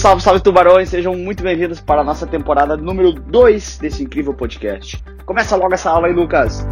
Salve, salve tubarões, sejam muito bem-vindos para a nossa temporada número 2 desse incrível podcast. Começa logo essa aula aí, Lucas.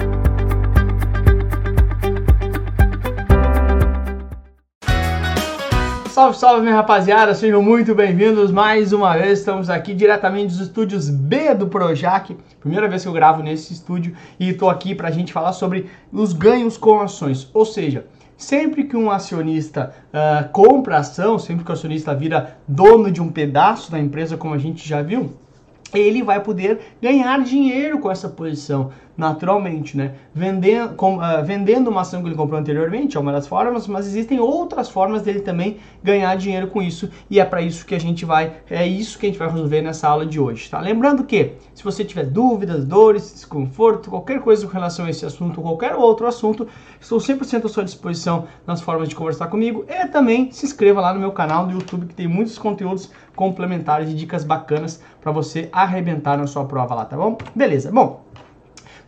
Salve, salve, minha rapaziada, sejam muito bem-vindos mais uma vez. Estamos aqui diretamente dos estúdios B do Projac. Primeira vez que eu gravo nesse estúdio e estou aqui para a gente falar sobre os ganhos com ações. Ou seja, sempre que um acionista uh, compra ação, sempre que o acionista vira dono de um pedaço da empresa, como a gente já viu, ele vai poder ganhar dinheiro com essa posição naturalmente, né? Vendendo, com, uh, vendendo uma ação que ele comprou anteriormente é uma das formas, mas existem outras formas dele também ganhar dinheiro com isso e é para isso que a gente vai, é isso que a gente vai resolver nessa aula de hoje, tá? Lembrando que se você tiver dúvidas, dores, desconforto, qualquer coisa com relação a esse assunto ou qualquer outro assunto, estou 100% à sua disposição nas formas de conversar comigo e também se inscreva lá no meu canal do YouTube que tem muitos conteúdos complementares e dicas bacanas para você arrebentar na sua prova lá, tá bom? Beleza. Bom,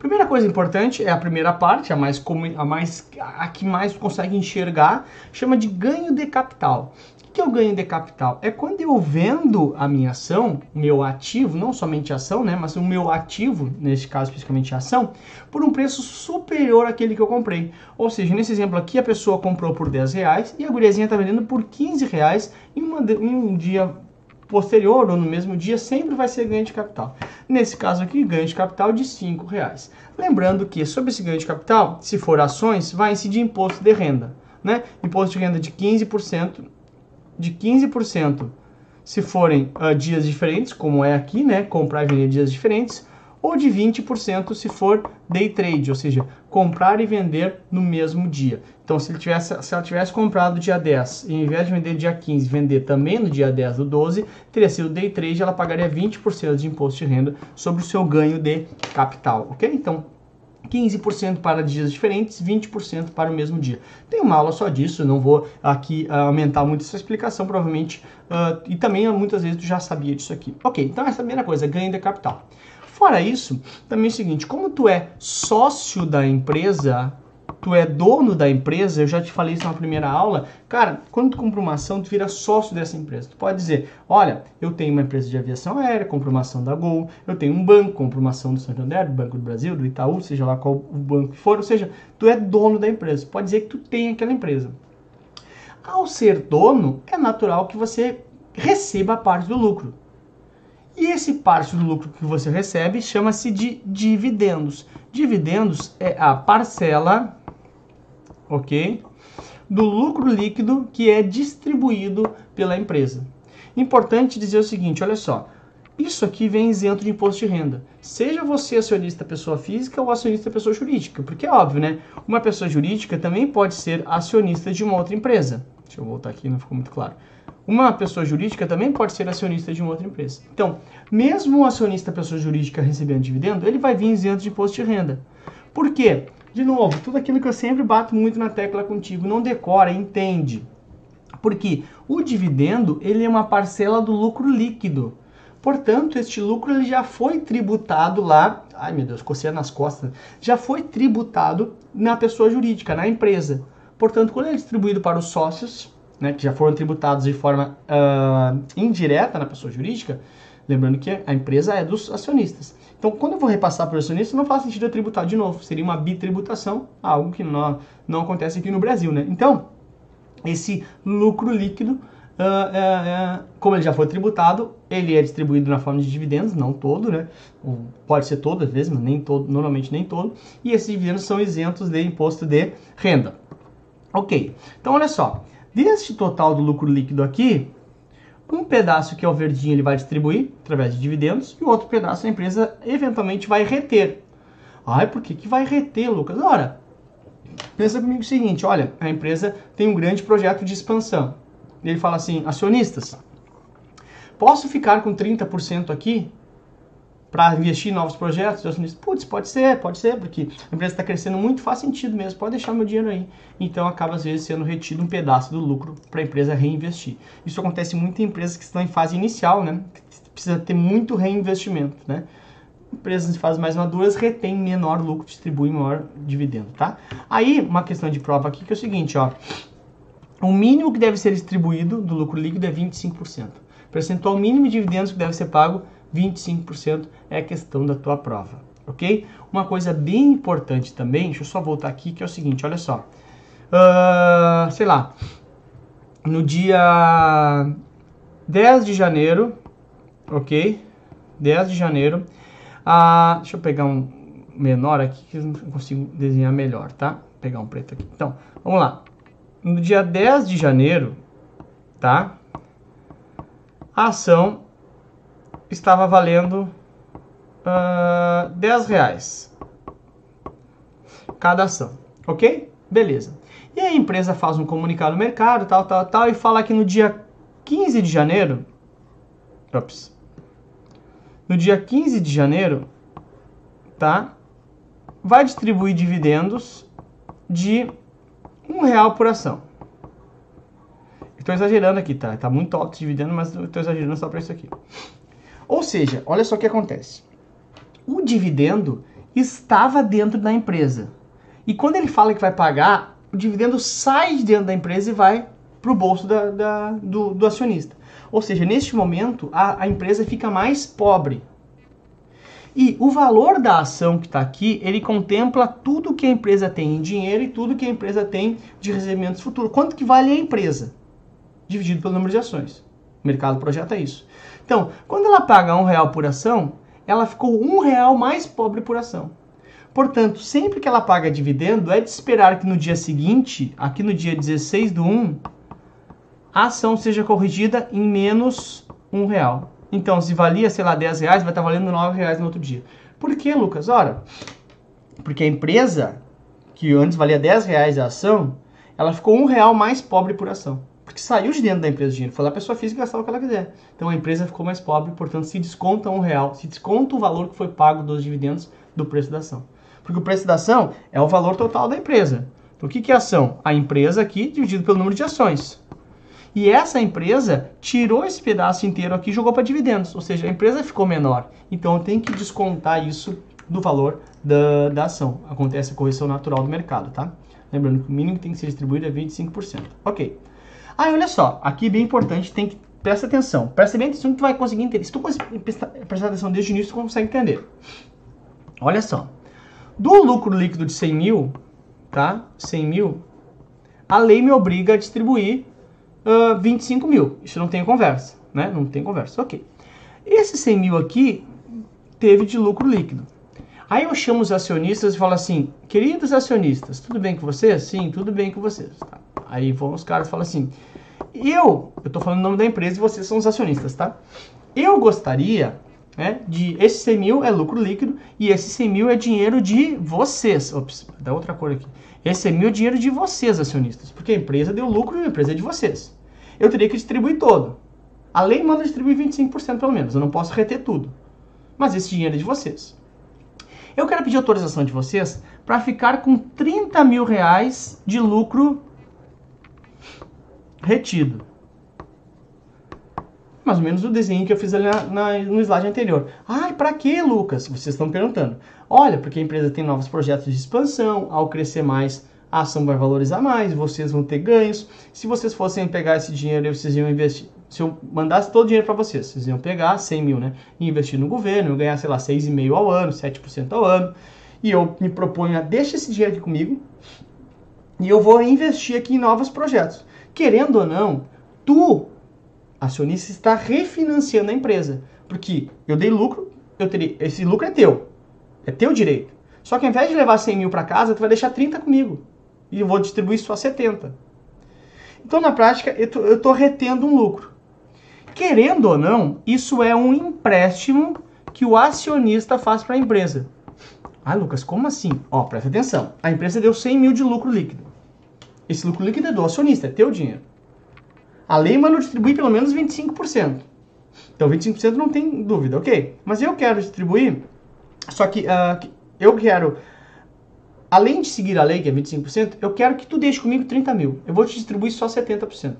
Primeira coisa importante é a primeira parte, a mais a mais a que mais consegue enxergar, chama de ganho de capital. O que é o ganho de capital? É quando eu vendo a minha ação, meu ativo, não somente ação, né, mas o meu ativo, neste caso especificamente ação, por um preço superior àquele que eu comprei. Ou seja, nesse exemplo aqui, a pessoa comprou por 10 reais e a guriazinha está vendendo por 15 reais em, uma, em um dia posterior ou no mesmo dia sempre vai ser ganho de capital. Nesse caso aqui, ganho de capital de R$ reais. Lembrando que sobre esse ganho de capital, se for ações, vai incidir imposto de renda, né? Imposto de renda de 15%, de 15% se forem uh, dias diferentes, como é aqui, né? Comprar e vender dias diferentes, ou de 20% se for day trade, ou seja, comprar e vender no mesmo dia. Então, se, ele tivesse, se ela tivesse comprado dia 10 e, em vez de vender dia 15, vender também no dia 10 do 12, teria sido day trade, ela pagaria 20% de imposto de renda sobre o seu ganho de capital, ok? Então, 15% para dias diferentes, 20% para o mesmo dia. Tem uma aula só disso, não vou aqui uh, aumentar muito essa explicação, provavelmente, uh, e também muitas vezes tu já sabia disso aqui. Ok, então essa é a primeira coisa, ganho de capital. Fora isso, também é o seguinte, como tu é sócio da empresa, tu é dono da empresa, eu já te falei isso na primeira aula, cara, quando tu compra uma ação, tu vira sócio dessa empresa. Tu pode dizer, olha, eu tenho uma empresa de aviação aérea, compro uma ação da Gol, eu tenho um banco, compro uma ação do Santander, do Banco do Brasil, do Itaú, seja lá qual o banco que for, ou seja, tu é dono da empresa. Pode dizer que tu tem aquela empresa. Ao ser dono, é natural que você receba parte do lucro. E esse parte do lucro que você recebe chama-se de dividendos. Dividendos é a parcela, ok, do lucro líquido que é distribuído pela empresa. Importante dizer o seguinte, olha só, isso aqui vem isento de imposto de renda. Seja você acionista pessoa física ou acionista pessoa jurídica, porque é óbvio, né? Uma pessoa jurídica também pode ser acionista de uma outra empresa. Deixa eu voltar aqui, não ficou muito claro. Uma pessoa jurídica também pode ser acionista de uma outra empresa. Então, mesmo o acionista pessoa jurídica recebendo dividendo, ele vai vir isento de imposto de renda. Por quê? De novo, tudo aquilo que eu sempre bato muito na tecla contigo, não decora, entende. Porque o dividendo, ele é uma parcela do lucro líquido. Portanto, este lucro ele já foi tributado lá, ai meu Deus, coceira nas costas, já foi tributado na pessoa jurídica, na empresa. Portanto, quando ele é distribuído para os sócios, né, que já foram tributados de forma uh, indireta na pessoa jurídica, lembrando que a empresa é dos acionistas. Então, quando eu vou repassar para o acionista, não faz sentido eu tributar de novo, seria uma bitributação, algo que não, não acontece aqui no Brasil. Né? Então, esse lucro líquido, uh, uh, como ele já foi tributado, ele é distribuído na forma de dividendos, não todo, né? pode ser todo às vezes, mas nem todo, normalmente nem todo, e esses dividendos são isentos de imposto de renda. Ok, então olha só, Deste total do lucro líquido aqui, um pedaço que é o verdinho ele vai distribuir através de dividendos e o outro pedaço a empresa eventualmente vai reter. Ai, por que, que vai reter, Lucas? Ora, pensa comigo o seguinte, olha, a empresa tem um grande projeto de expansão. Ele fala assim, acionistas, posso ficar com 30% aqui? Para investir em novos projetos? Eu disse, putz, pode ser, pode ser, porque a empresa está crescendo muito, faz sentido mesmo, pode deixar meu dinheiro aí. Então acaba às vezes sendo retido um pedaço do lucro para a empresa reinvestir. Isso acontece muito em empresas que estão em fase inicial, né? Precisa ter muito reinvestimento, né? Empresas em fases mais maduras retêm menor lucro, distribuem maior dividendo, tá? Aí, uma questão de prova aqui que é o seguinte, ó. O mínimo que deve ser distribuído do lucro líquido é 25%. Percentual mínimo de dividendos que deve ser pago, 25% é a questão da tua prova, ok? Uma coisa bem importante também, deixa eu só voltar aqui, que é o seguinte, olha só. Uh, sei lá, no dia 10 de janeiro, ok? 10 de janeiro, deixa eu pegar um menor aqui que eu não consigo desenhar melhor, tá? Vou pegar um preto aqui. Então, vamos lá. No dia 10 de janeiro, tá? A ação estava valendo uh, 10 reais cada ação, ok? Beleza. E a empresa faz um comunicado no mercado, tal, tal, tal, e fala que no dia 15 de janeiro, ops, no dia 15 de janeiro, tá? Vai distribuir dividendos de um real por ação. Estou exagerando aqui, tá? Tá muito alto o dividendo, mas estou exagerando só para isso aqui. Ou seja, olha só o que acontece. O dividendo estava dentro da empresa. E quando ele fala que vai pagar, o dividendo sai de dentro da empresa e vai para o bolso da, da, do, do, acionista. Ou seja, neste momento, a, a empresa fica mais pobre. E o valor da ação que está aqui, ele contempla tudo que a empresa tem em dinheiro e tudo que a empresa tem de recebimentos futuros. Quanto que vale a empresa? Dividido pelo número de ações. O mercado projeta isso. Então, quando ela paga um real por ação, ela ficou um real mais pobre por ação. Portanto, sempre que ela paga dividendo, é de esperar que no dia seguinte, aqui no dia 16 do 1, a ação seja corrigida em menos um real. Então, se valia, sei lá, 10 reais, vai estar valendo 9 reais no outro dia. Por que, Lucas? Ora, porque a empresa, que antes valia 10 reais a ação, ela ficou um real mais pobre por ação porque saiu de dentro da empresa o dinheiro. Foi lá a pessoa física gastar o que ela quiser. Então a empresa ficou mais pobre, portanto se desconta um real, se desconta o valor que foi pago dos dividendos do preço da ação. Porque o preço da ação é o valor total da empresa. Então o que, que é ação? A empresa aqui dividido pelo número de ações. E essa empresa tirou esse pedaço inteiro aqui e jogou para dividendos. Ou seja, a empresa ficou menor. Então tenho que descontar isso do valor da, da ação. Acontece a correção natural do mercado, tá? Lembrando que o mínimo que tem que ser distribuído é 25%. Ok. Ah, olha só, aqui bem importante, tem que presta atenção. Presta bem atenção que tu vai conseguir entender. Se tu prestar atenção desde o início, tu consegue entender. Olha só. Do lucro líquido de 100 mil, tá? 100 mil, a lei me obriga a distribuir uh, 25 mil. Isso não tem conversa, né? Não tem conversa, ok. Esse 100 mil aqui teve de lucro líquido. Aí eu chamo os acionistas e falo assim, queridos acionistas, tudo bem com vocês? Sim, tudo bem com vocês. Tá. Aí vão os caras e falam assim, eu, eu tô falando o nome da empresa e vocês são os acionistas, tá? Eu gostaria né, de. Esse 100 mil é lucro líquido e esse 100 mil é dinheiro de vocês. Ops, dá outra cor aqui. Esse 100 mil é dinheiro de vocês, acionistas. Porque a empresa deu lucro e a empresa é de vocês. Eu teria que distribuir todo. A lei manda distribuir 25% pelo menos. Eu não posso reter tudo. Mas esse dinheiro é de vocês. Eu quero pedir autorização de vocês para ficar com 30 mil reais de lucro retido. Mais ou menos o desenho que eu fiz ali na, na, no slide anterior. Ai, para que, Lucas? Vocês estão perguntando. Olha, porque a empresa tem novos projetos de expansão, ao crescer mais, a ação vai valorizar mais, vocês vão ter ganhos. Se vocês fossem pegar esse dinheiro e vocês iam investir, se eu mandasse todo o dinheiro para vocês, vocês iam pegar 100 mil, né? E investir no governo, eu ganhar, sei lá, 6,5% ao ano, 7% ao ano. E eu me proponho a deixa esse dinheiro aqui comigo e eu vou investir aqui em novos projetos. Querendo ou não, tu, acionista, está refinanciando a empresa. Porque eu dei lucro, eu teria, esse lucro é teu. É teu direito. Só que ao invés de levar 100 mil para casa, tu vai deixar 30 comigo. E eu vou distribuir só 70. Então, na prática, eu estou retendo um lucro. Querendo ou não, isso é um empréstimo que o acionista faz para a empresa. Ah, Lucas, como assim? Ó, presta atenção. A empresa deu 100 mil de lucro líquido. Esse lucro líquido é do acionista, é teu dinheiro. A lei manda distribuir pelo menos 25%. Então 25% não tem dúvida, ok? Mas eu quero distribuir, só que uh, eu quero, além de seguir a lei, que é 25%, eu quero que tu deixe comigo 30 mil. Eu vou te distribuir só 70%.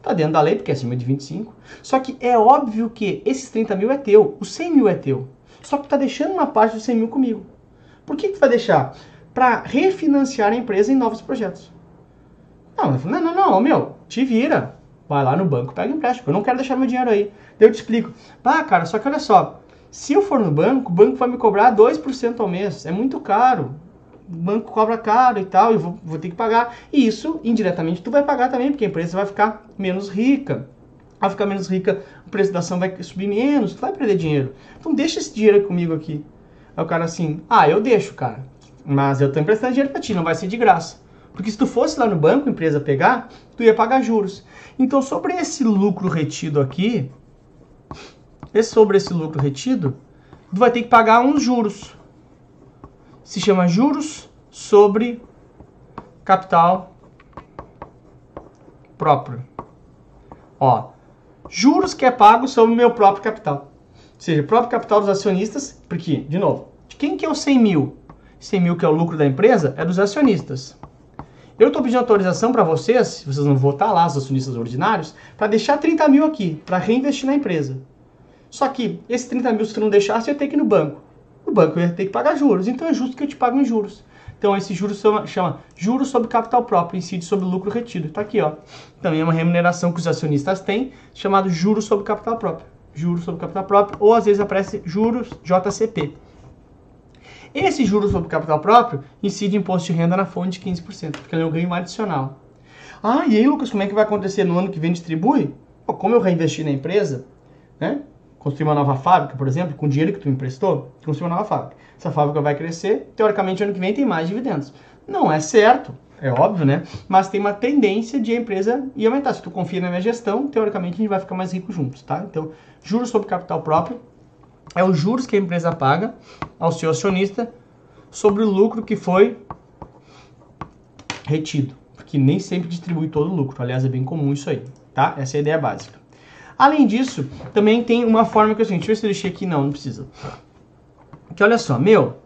Tá dentro da lei, porque é acima de 25. Só que é óbvio que esses 30 mil é teu, os 100 mil é teu. Só que tu tá deixando uma parte dos 100 mil comigo. Por que, que tu vai deixar? Para refinanciar a empresa em novos projetos. Não, não, não, não, meu, te vira. Vai lá no banco, pega empréstimo. Eu não quero deixar meu dinheiro aí. Daí eu te explico. Ah, cara, só que olha só. Se eu for no banco, o banco vai me cobrar 2% ao mês. É muito caro. O banco cobra caro e tal, eu vou, vou ter que pagar. E isso, indiretamente, tu vai pagar também, porque a empresa vai ficar menos rica. Vai ficar menos rica, o preço da ação vai subir menos, tu vai perder dinheiro. Então deixa esse dinheiro comigo aqui. Aí o cara assim, ah, eu deixo, cara. Mas eu tô emprestando dinheiro pra ti, não vai ser de graça. Porque se tu fosse lá no banco, a empresa pegar, tu ia pagar juros. Então, sobre esse lucro retido aqui, sobre esse lucro retido, tu vai ter que pagar uns juros. Se chama juros sobre capital próprio. Ó, juros que é pago sobre o meu próprio capital. Ou seja, o próprio capital dos acionistas, porque, de novo, de quem que é o 100 mil? 100 mil que é o lucro da empresa é dos acionistas. Eu estou pedindo autorização para vocês, se vocês não votar lá, os acionistas ordinários, para deixar 30 mil aqui, para reinvestir na empresa. Só que esses 30 mil, se tu não deixasse, eu ia ter que ir no banco. O banco ia ter que pagar juros, então é justo que eu te pague em juros. Então esse juros chama, chama juros sobre capital próprio, incide sobre lucro retido. Está aqui, ó. Também é uma remuneração que os acionistas têm, chamado juros sobre capital próprio. Juros sobre capital próprio, ou às vezes aparece juros JCP. Esse juros sobre capital próprio incide imposto de renda na fonte de 15%, porque ele é um ganho adicional. Ah, e aí, Lucas, como é que vai acontecer no ano que vem distribui? Pô, como eu reinvesti na empresa, né? Construir uma nova fábrica, por exemplo, com o dinheiro que tu emprestou, construir uma nova fábrica. Essa fábrica vai crescer, teoricamente, ano que vem tem mais dividendos. Não é certo, é óbvio, né? Mas tem uma tendência de a empresa ir aumentar. Se tu confia na minha gestão, teoricamente a gente vai ficar mais rico juntos, tá? Então, juros sobre capital próprio é os juros que a empresa paga ao seu acionista sobre o lucro que foi retido, porque nem sempre distribui todo o lucro. Aliás, é bem comum isso aí, tá? Essa é a ideia básica. Além disso, também tem uma forma que eu assim, deixa eu ver se eu deixei aqui, não, não precisa. Que olha só, meu,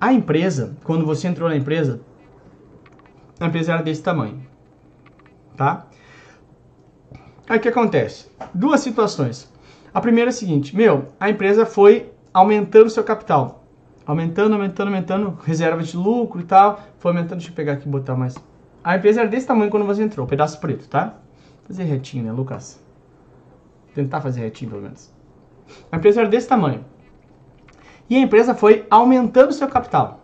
a empresa, quando você entrou na empresa, a empresa era desse tamanho, tá? Aí o que acontece? Duas situações. A primeira é a seguinte, meu, a empresa foi aumentando seu capital. Aumentando, aumentando, aumentando, reserva de lucro e tal. Foi aumentando, deixa eu pegar aqui e botar mais. A empresa era desse tamanho quando você entrou, pedaço preto, tá? Fazer retinho, né, Lucas? Tentar fazer retinho, pelo menos. A empresa era desse tamanho. E a empresa foi aumentando seu capital.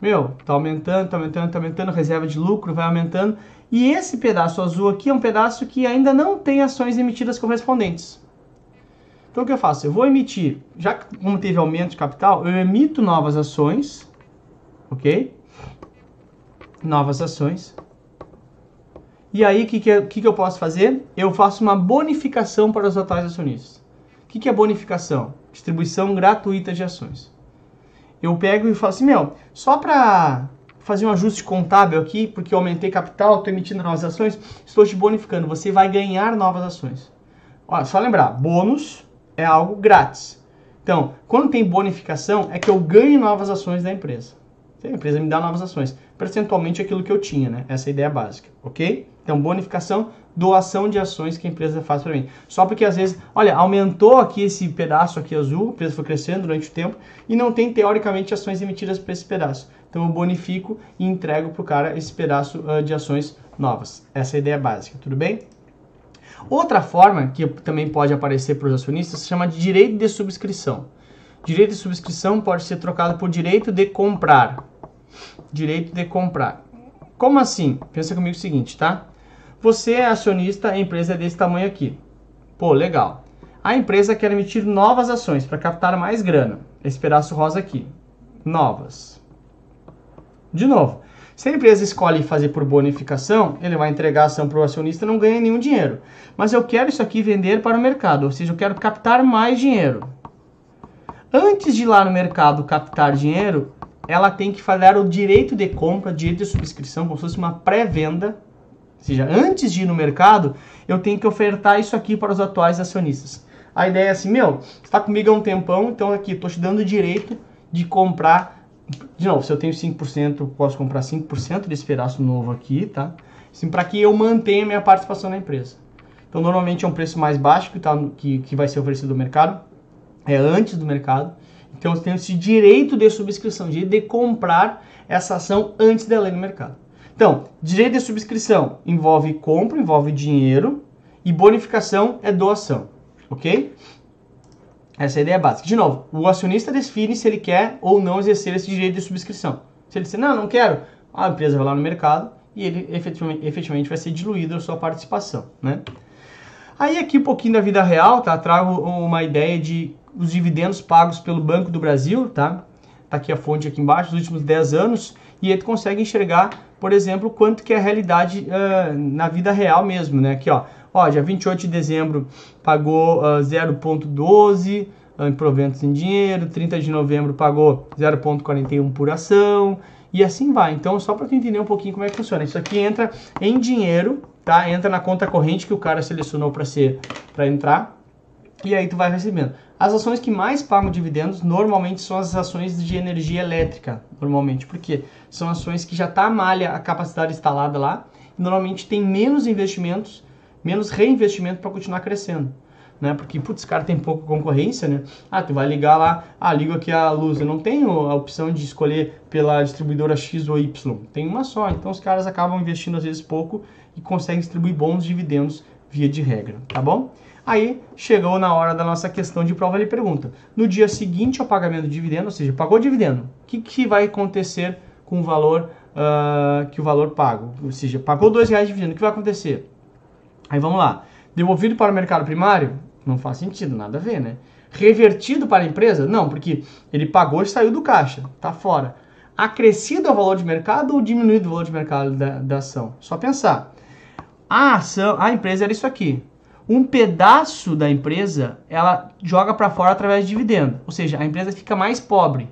Meu, tá aumentando, tá aumentando, tá aumentando, reserva de lucro vai aumentando. E esse pedaço azul aqui é um pedaço que ainda não tem ações emitidas correspondentes. Então o que eu faço? Eu vou emitir, já que como teve aumento de capital, eu emito novas ações, ok? Novas ações. E aí o que, que, que, que eu posso fazer? Eu faço uma bonificação para os atuais acionistas. O que, que é bonificação? Distribuição gratuita de ações. Eu pego e falo assim, meu, só para fazer um ajuste contábil aqui, porque eu aumentei capital, estou emitindo novas ações, estou te bonificando. Você vai ganhar novas ações. Olha, só lembrar, bônus é algo grátis. Então, quando tem bonificação, é que eu ganho novas ações da empresa. A empresa me dá novas ações. Percentualmente aquilo que eu tinha, né? Essa é a ideia básica, ok? Então, bonificação, doação de ações que a empresa faz para mim. Só porque às vezes, olha, aumentou aqui esse pedaço aqui azul, a empresa foi crescendo durante o tempo e não tem teoricamente ações emitidas para esse pedaço. Então, eu bonifico e entrego para o cara esse pedaço uh, de ações novas. Essa é a ideia básica, tudo bem? Outra forma que também pode aparecer para os acionistas se chama de direito de subscrição. Direito de subscrição pode ser trocado por direito de comprar. Direito de comprar. Como assim? Pensa comigo o seguinte, tá? Você é acionista, a empresa é desse tamanho aqui. Pô, legal. A empresa quer emitir novas ações para captar mais grana. Esse pedaço rosa aqui. Novas. De novo, se a empresa escolhe fazer por bonificação, ele vai entregar a ação para o acionista não ganha nenhum dinheiro. Mas eu quero isso aqui vender para o mercado, ou seja, eu quero captar mais dinheiro. Antes de ir lá no mercado captar dinheiro, ela tem que fazer o direito de compra, direito de subscrição, como se fosse uma pré-venda. Ou seja, antes de ir no mercado, eu tenho que ofertar isso aqui para os atuais acionistas. A ideia é assim, meu, está comigo há um tempão, então aqui, estou te dando o direito de comprar de novo, se eu tenho 5%, eu posso comprar 5% desse pedaço novo aqui, tá? Assim, para que eu mantenha minha participação na empresa. Então, normalmente é um preço mais baixo que, tá, que, que vai ser oferecido no mercado, é antes do mercado. Então, eu tenho esse direito de subscrição, direito de comprar essa ação antes dela ir no mercado. Então, direito de subscrição envolve compra, envolve dinheiro, e bonificação é doação, ok? Essa é a ideia básica. De novo, o acionista define se ele quer ou não exercer esse direito de subscrição. Se ele disser, não, não quero, a empresa vai lá no mercado e ele efetivamente, efetivamente vai ser diluída a sua participação, né? Aí aqui um pouquinho da vida real, tá? Trago uma ideia de os dividendos pagos pelo Banco do Brasil, tá? Tá aqui a fonte aqui embaixo, dos últimos 10 anos, e ele consegue enxergar, por exemplo, quanto que é a realidade uh, na vida real mesmo, né? Aqui, ó, ó, dia 28 de dezembro pagou uh, 0,12 uh, em proventos em dinheiro, 30 de novembro pagou 0,41 por ação, e assim vai. Então, só para tu entender um pouquinho como é que funciona. Isso aqui entra em dinheiro, tá? Entra na conta corrente que o cara selecionou para ser para entrar. E aí tu vai recebendo. As ações que mais pagam dividendos normalmente são as ações de energia elétrica, normalmente, porque são ações que já tá a malha, a capacidade instalada lá, normalmente tem menos investimentos, menos reinvestimento para continuar crescendo né? Porque, putz, cara tem pouca concorrência, né? Ah, tu vai ligar lá, ah, ligo aqui a luz. Eu não tenho a opção de escolher pela distribuidora X ou Y. Tem uma só. Então os caras acabam investindo às vezes pouco e conseguem distribuir bons dividendos via de regra, tá bom? Aí chegou na hora da nossa questão de prova, ele pergunta: no dia seguinte ao pagamento do dividendo, ou seja, pagou o dividendo, o que, que vai acontecer com o valor uh, que o valor pago? Ou seja, pagou dois reais de dividendo, o que vai acontecer? Aí vamos lá. Devolvido para o mercado primário, não faz sentido, nada a ver, né? Revertido para a empresa? Não, porque ele pagou e saiu do caixa, tá fora. Acrescido ao valor de mercado ou diminuído o valor de mercado da, da ação? Só pensar. A ação, a empresa era isso aqui. Um pedaço da empresa ela joga para fora através de dividendo, ou seja, a empresa fica mais pobre.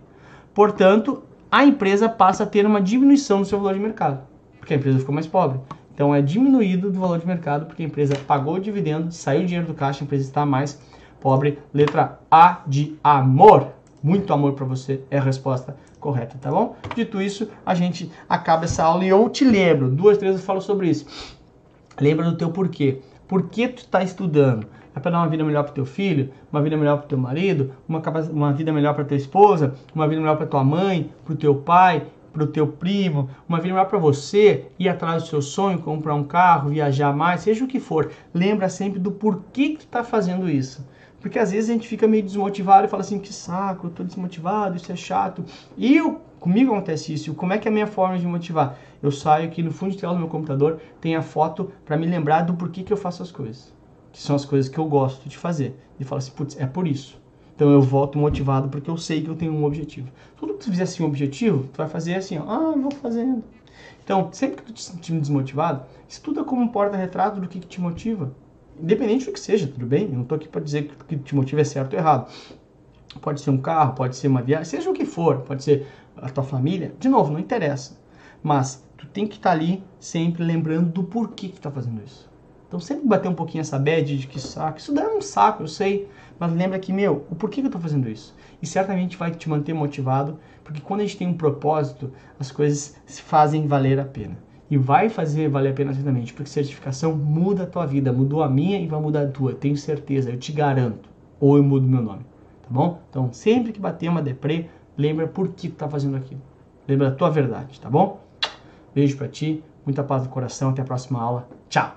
Portanto, a empresa passa a ter uma diminuição no seu valor de mercado, porque a empresa ficou mais pobre. Então é diminuído do valor de mercado porque a empresa pagou o dividendo, saiu o dinheiro do caixa, a empresa está mais pobre. Letra A de amor. Muito amor para você é a resposta correta, tá bom? Dito isso, a gente acaba essa aula e eu te lembro, duas, três eu falo sobre isso. Lembra do teu porquê. Por que tu está estudando? É para dar uma vida melhor para teu filho, uma vida melhor para teu marido, uma, uma vida melhor para tua esposa, uma vida melhor para tua mãe, para o teu pai, para o teu primo, uma melhor para você, ir atrás do seu sonho, comprar um carro, viajar mais, seja o que for. Lembra sempre do porquê que tu está fazendo isso. Porque às vezes a gente fica meio desmotivado e fala assim, que saco, eu tô desmotivado, isso é chato. E eu, comigo acontece isso. Como é que é a minha forma de motivar? Eu saio aqui no fundo de tela do meu computador, tem a foto para me lembrar do porquê que eu faço as coisas. Que são as coisas que eu gosto de fazer. E falo assim, putz, é por isso. Então eu volto motivado porque eu sei que eu tenho um objetivo. Tudo que tu fizer assim um objetivo, tu vai fazer assim, ó, ah, vou fazendo. Então, sempre que tu te sentir desmotivado, estuda como um porta-retrato do que, que te motiva. Independente do que seja, tudo bem? Eu não estou aqui para dizer que o que te motiva é certo ou errado. Pode ser um carro, pode ser uma viagem, seja o que for, pode ser a tua família. De novo, não interessa. Mas tu tem que estar tá ali sempre lembrando do porquê que tu está fazendo isso. Então sempre bater um pouquinho essa bad de que saco. Isso dá um saco, eu sei. Mas lembra que, meu, o porquê que eu estou fazendo isso? E certamente vai te manter motivado, porque quando a gente tem um propósito, as coisas se fazem valer a pena. E vai fazer valer a pena certamente, porque certificação muda a tua vida, mudou a minha e vai mudar a tua, tenho certeza, eu te garanto. Ou eu mudo meu nome, tá bom? Então, sempre que bater uma deprê, lembra por que tu tá fazendo aquilo. Lembra a tua verdade, tá bom? Beijo para ti, muita paz no coração, até a próxima aula. Tchau!